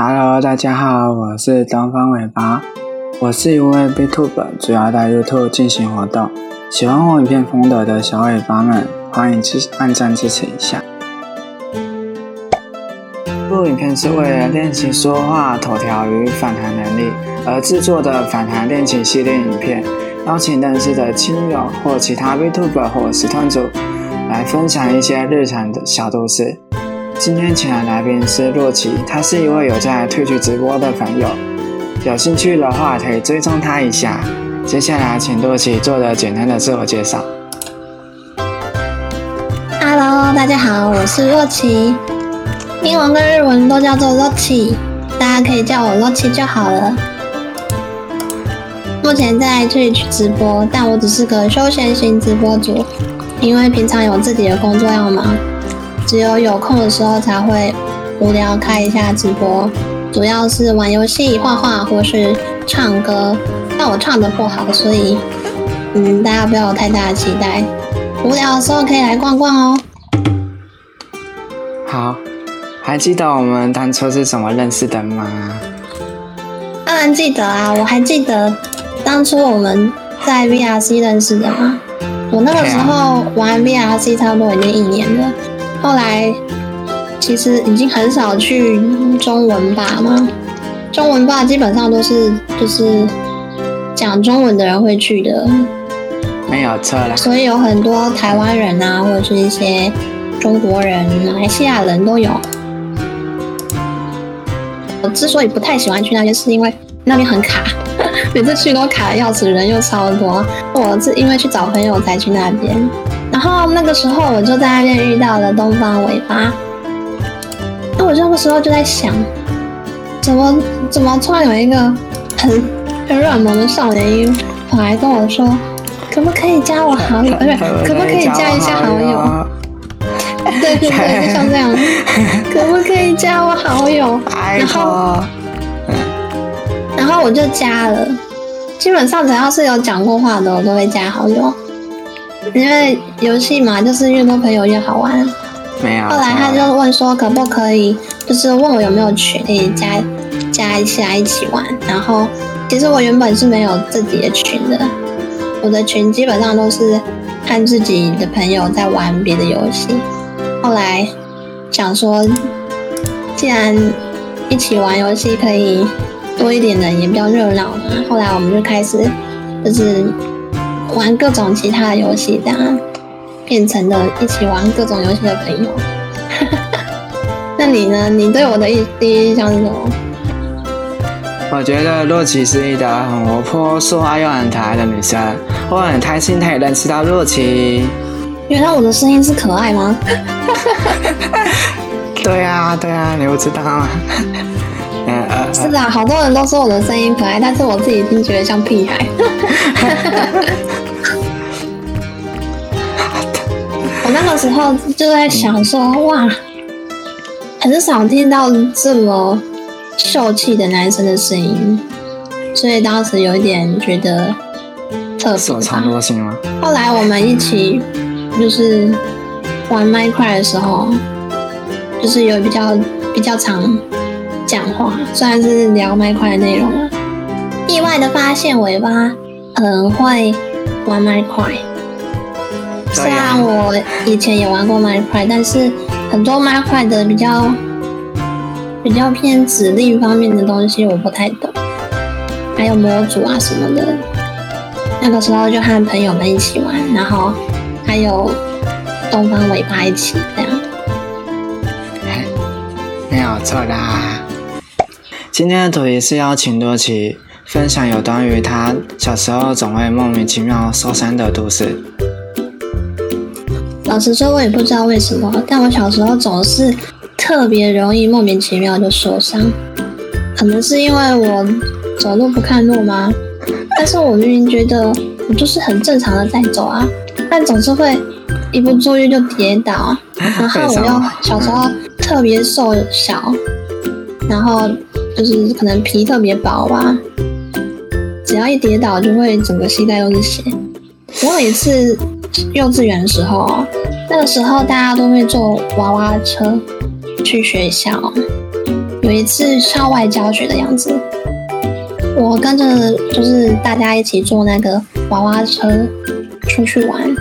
Hello，大家好，我是东方尾巴。我是一位 b t u b e 主要在 YouTube 进行活动。喜欢我影片风格的小尾巴们，欢迎支按赞支持一下。这部影片是为了练习说话、口条与反弹能力而制作的反弹练习系列影片，邀请认识的亲友或其他 b t u b e 或实团组来分享一些日常的小故事。今天请来来宾是洛奇，他是一位有在退去直播的朋友，有兴趣的话可以追踪他一下。接下来请洛奇做个简单的自我介绍。Hello，大家好，我是洛奇，英文跟日文都叫做洛奇，大家可以叫我洛奇就好了。目前在 Twitch 直播，但我只是个休闲型直播主，因为平常有自己的工作要忙。只有有空的时候才会无聊开一下直播，主要是玩游戏、画画或是唱歌。但我唱的不好，所以嗯，大家不要有太大的期待。无聊的时候可以来逛逛哦。好，还记得我们当初是怎么认识的吗？当然记得啊，我还记得当初我们在 VRC 认识的嘛。我那个时候玩 VRC 差不多已经一年了。后来其实已经很少去中文吧嘛？中文吧基本上都是就是讲中文的人会去的，没有错啦。所以有很多台湾人啊，或者是一些中国人、马来西亚人都有。我之所以不太喜欢去那边，是因为那边很卡，每次去都卡的要死，人又超多。我是因为去找朋友才去那边。然后那个时候我就在那边遇到了东方尾巴，那我那个时候就在想，怎么怎么突然有一个很很软萌的少年音跑来跟我说，可不可以加我好友？不是，可不可以加一下好友？对对对，就像这样，可不可以加我好友？然后，然后我就加了，基本上只要是有讲过话的，我都会加好友。因为游戏嘛，就是越多朋友越好玩。没有。后来他就问说，可不可以，就是问我有没有群可以加加一下一起玩。然后，其实我原本是没有自己的群的，我的群基本上都是看自己的朋友在玩别的游戏。后来想说，既然一起玩游戏可以多一点人，也比较热闹嘛。后来我们就开始就是。玩各种其他的游戏，这样变成了一起玩各种游戏的朋友。那你呢？你对我的第一印象是什么？我觉得洛奇是一个很活泼、说话又很可爱的女生。我很开心可以认识到洛奇。原来我的声音是可爱吗？对啊，对啊，你不知道吗？是啊，好多人都说我的声音可爱，但是我自己已经觉得像屁孩。那个时候就在想说，哇，很少听到这么秀气的男生的声音，所以当时有一点觉得特别。手长多心吗？后来我们一起就是玩麦块的时候，就是有比较比较长。讲话虽然是聊麦块的内容啊，意外的发现尾巴很会玩麦块。虽然我以前也玩过麦块，但是很多麦块的比较比较偏指令方面的东西我不太懂，还有模组啊什么的。那个时候就和朋友们一起玩，然后还有东方尾巴一起这样。没有错啦。今天的主题是邀请多奇分享有关于他小时候总会莫名其妙受伤的故事。老实说，我也不知道为什么，但我小时候总是特别容易莫名其妙就受伤。可能是因为我走路不看路吗？但是我明明觉得我就是很正常的在走啊，但总是会一不注意就跌倒。然后 我又小时候特别瘦小，然后。就是可能皮特别薄吧，只要一跌倒就会整个膝盖都是血。我每次幼稚园的时候，那个时候大家都会坐娃娃车去学校，有一次校外教学的样子，我跟着就是大家一起坐那个娃娃车出去玩，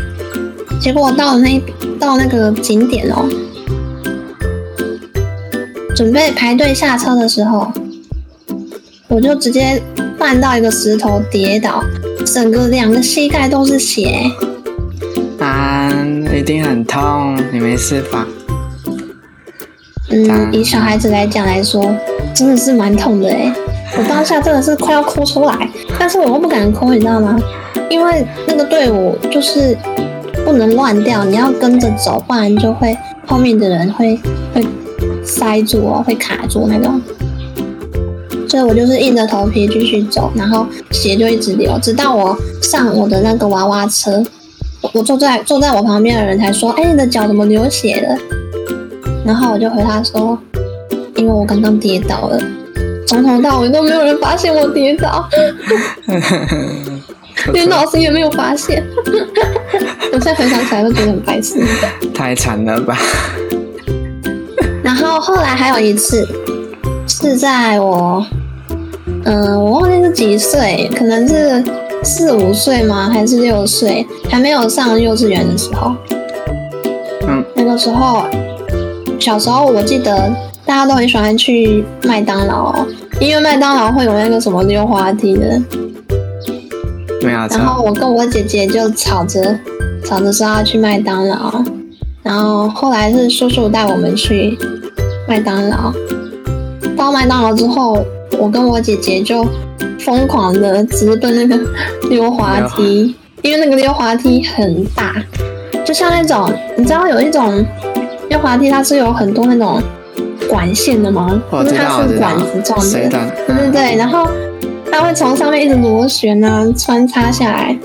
结果到了那到那个景点哦，准备排队下车的时候，我就直接绊到一个石头跌倒，整个两个膝盖都是血。啊，一定很痛，你没事吧？嗯，以小孩子来讲来说，真的是蛮痛的哎。我当下真的是快要哭出来，但是我又不敢哭，你知道吗？因为那个队伍就是不能乱掉，你要跟着走，不然就会后面的人会会塞住哦，会卡住那种。所以我就是硬着头皮继续走，然后血就一直流，直到我上我的那个娃娃车，我坐在坐在我旁边的人才说：“哎，你的脚怎么流血了？”然后我就回他说：“因为我刚刚跌倒了，从头到尾都没有人发现我跌倒，连老师也没有发现。我现在回想起来都觉得很白痴，太惨了吧？然后后来还有一次，是在我，嗯，我忘记是几岁，可能是四五岁吗？还是六岁？还没有上幼稚园的时候。嗯，那个时候。”小时候我记得大家都很喜欢去麦当劳，因为麦当劳会有那个什么溜滑梯的。对啊。然后我跟我姐姐就吵着吵着说要去麦当劳，然后后来是叔叔带我们去麦当劳。到麦当劳之后，我跟我姐姐就疯狂的直奔那个溜滑梯，因为那个溜滑梯很大，就像那种你知道有一种。溜滑梯它是有很多那种管线的吗？就是它是管子状的，对对对。然后它会从上面一直螺旋啊，穿插下来。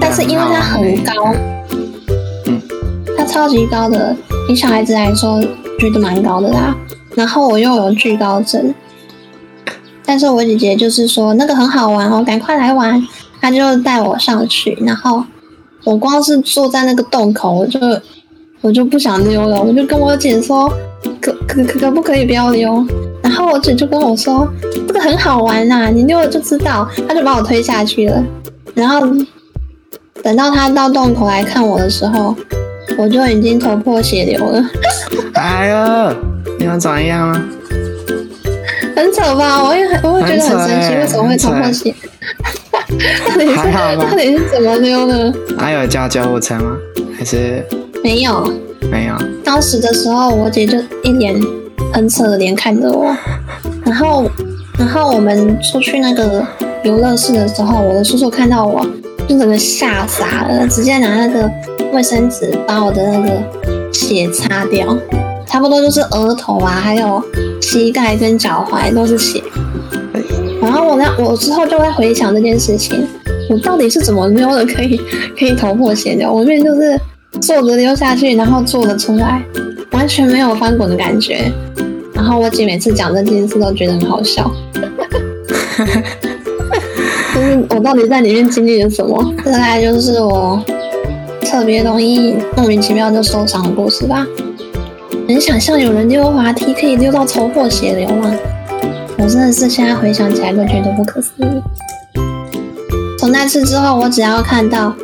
但是因为它很高，嗯，它超级高的，以小孩子来说觉得蛮高的啦。然后我又有惧高症，但是我姐姐就是说那个很好玩哦，赶快来玩。她就带我上去，然后我光是坐在那个洞口，我就。我就不想溜了，我就跟我姐说，可可可不可以不要溜？然后我姐就跟我说，这个很好玩呐，你溜了就知道。她就把我推下去了。然后等到她到洞口来看我的时候，我就已经头破血流了。哎呀，你要怎样吗？很丑吧？我也很，我也觉得很神奇，为什么会头破血？还好吧？到底是怎么溜的？还有叫救护车吗？还是？没有，没有。当时的时候，我姐就一脸很扯的脸看着我，然后，然后我们出去那个游乐室的时候，我的叔叔看到我，就整个吓傻了，直接拿那个卫生纸把我的那个血擦掉，差不多就是额头啊，还有膝盖跟脚踝都是血。然后我那我之后就会回想这件事情，我到底是怎么溜的，可以可以头破血流？我这边就是。坐着溜下去，然后坐着出来，完全没有翻滚的感觉。然后我姐每次讲这件事都觉得很好笑。就是我到底在里面经历了什么？大概就是我特别容易莫名其妙就受伤的故事吧。能想象有人溜滑梯可以溜到头破血流吗？我真的是现在回想起来都觉得不可思议。从那次之后，我只要看到。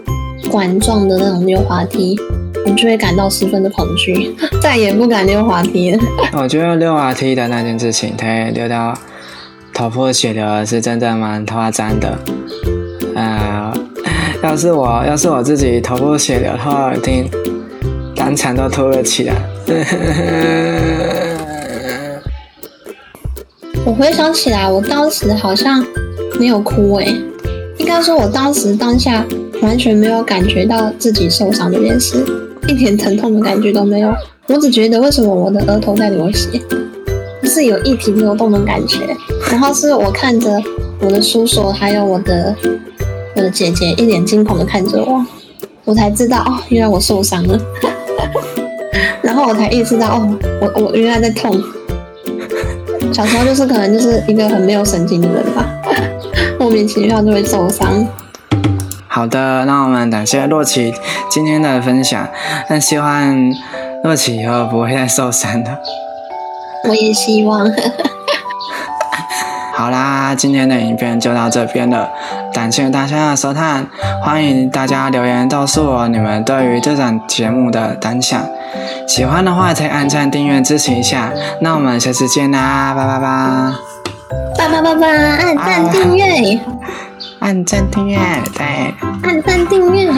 管状的那种溜滑梯，我就会感到十分的恐惧，再也不敢溜滑梯了。我觉得溜滑梯的那件事情，它溜到头破血流是真的蛮夸张的。呃，要是我要是我自己头破血流的话，一定当场都吐了起来。我回想起来，我当时好像没有哭诶，应该说我当时当下。完全没有感觉到自己受伤这件事，一点疼痛的感觉都没有。我只觉得为什么我的额头在流血，是有一体流动的感觉。然后是我看着我的叔叔还有我的我的姐姐一脸惊恐的看着我，我才知道哦，原来我受伤了。然后我才意识到哦，我我原来在痛。小时候就是可能就是一个很没有神经的人吧，莫名其妙就会受伤。好的，那我们感谢洛奇今天的分享。那希望洛奇以后不会再受伤的。我也希望。好啦，今天的影片就到这边了，感谢大家的收看，欢迎大家留言告诉我你们对于这档节目的感想，喜欢的话可以按赞订阅支持一下，那我们下次见啦，拜拜吧，拜。拜拜拜，按赞订阅，按赞订阅，对，按赞订阅。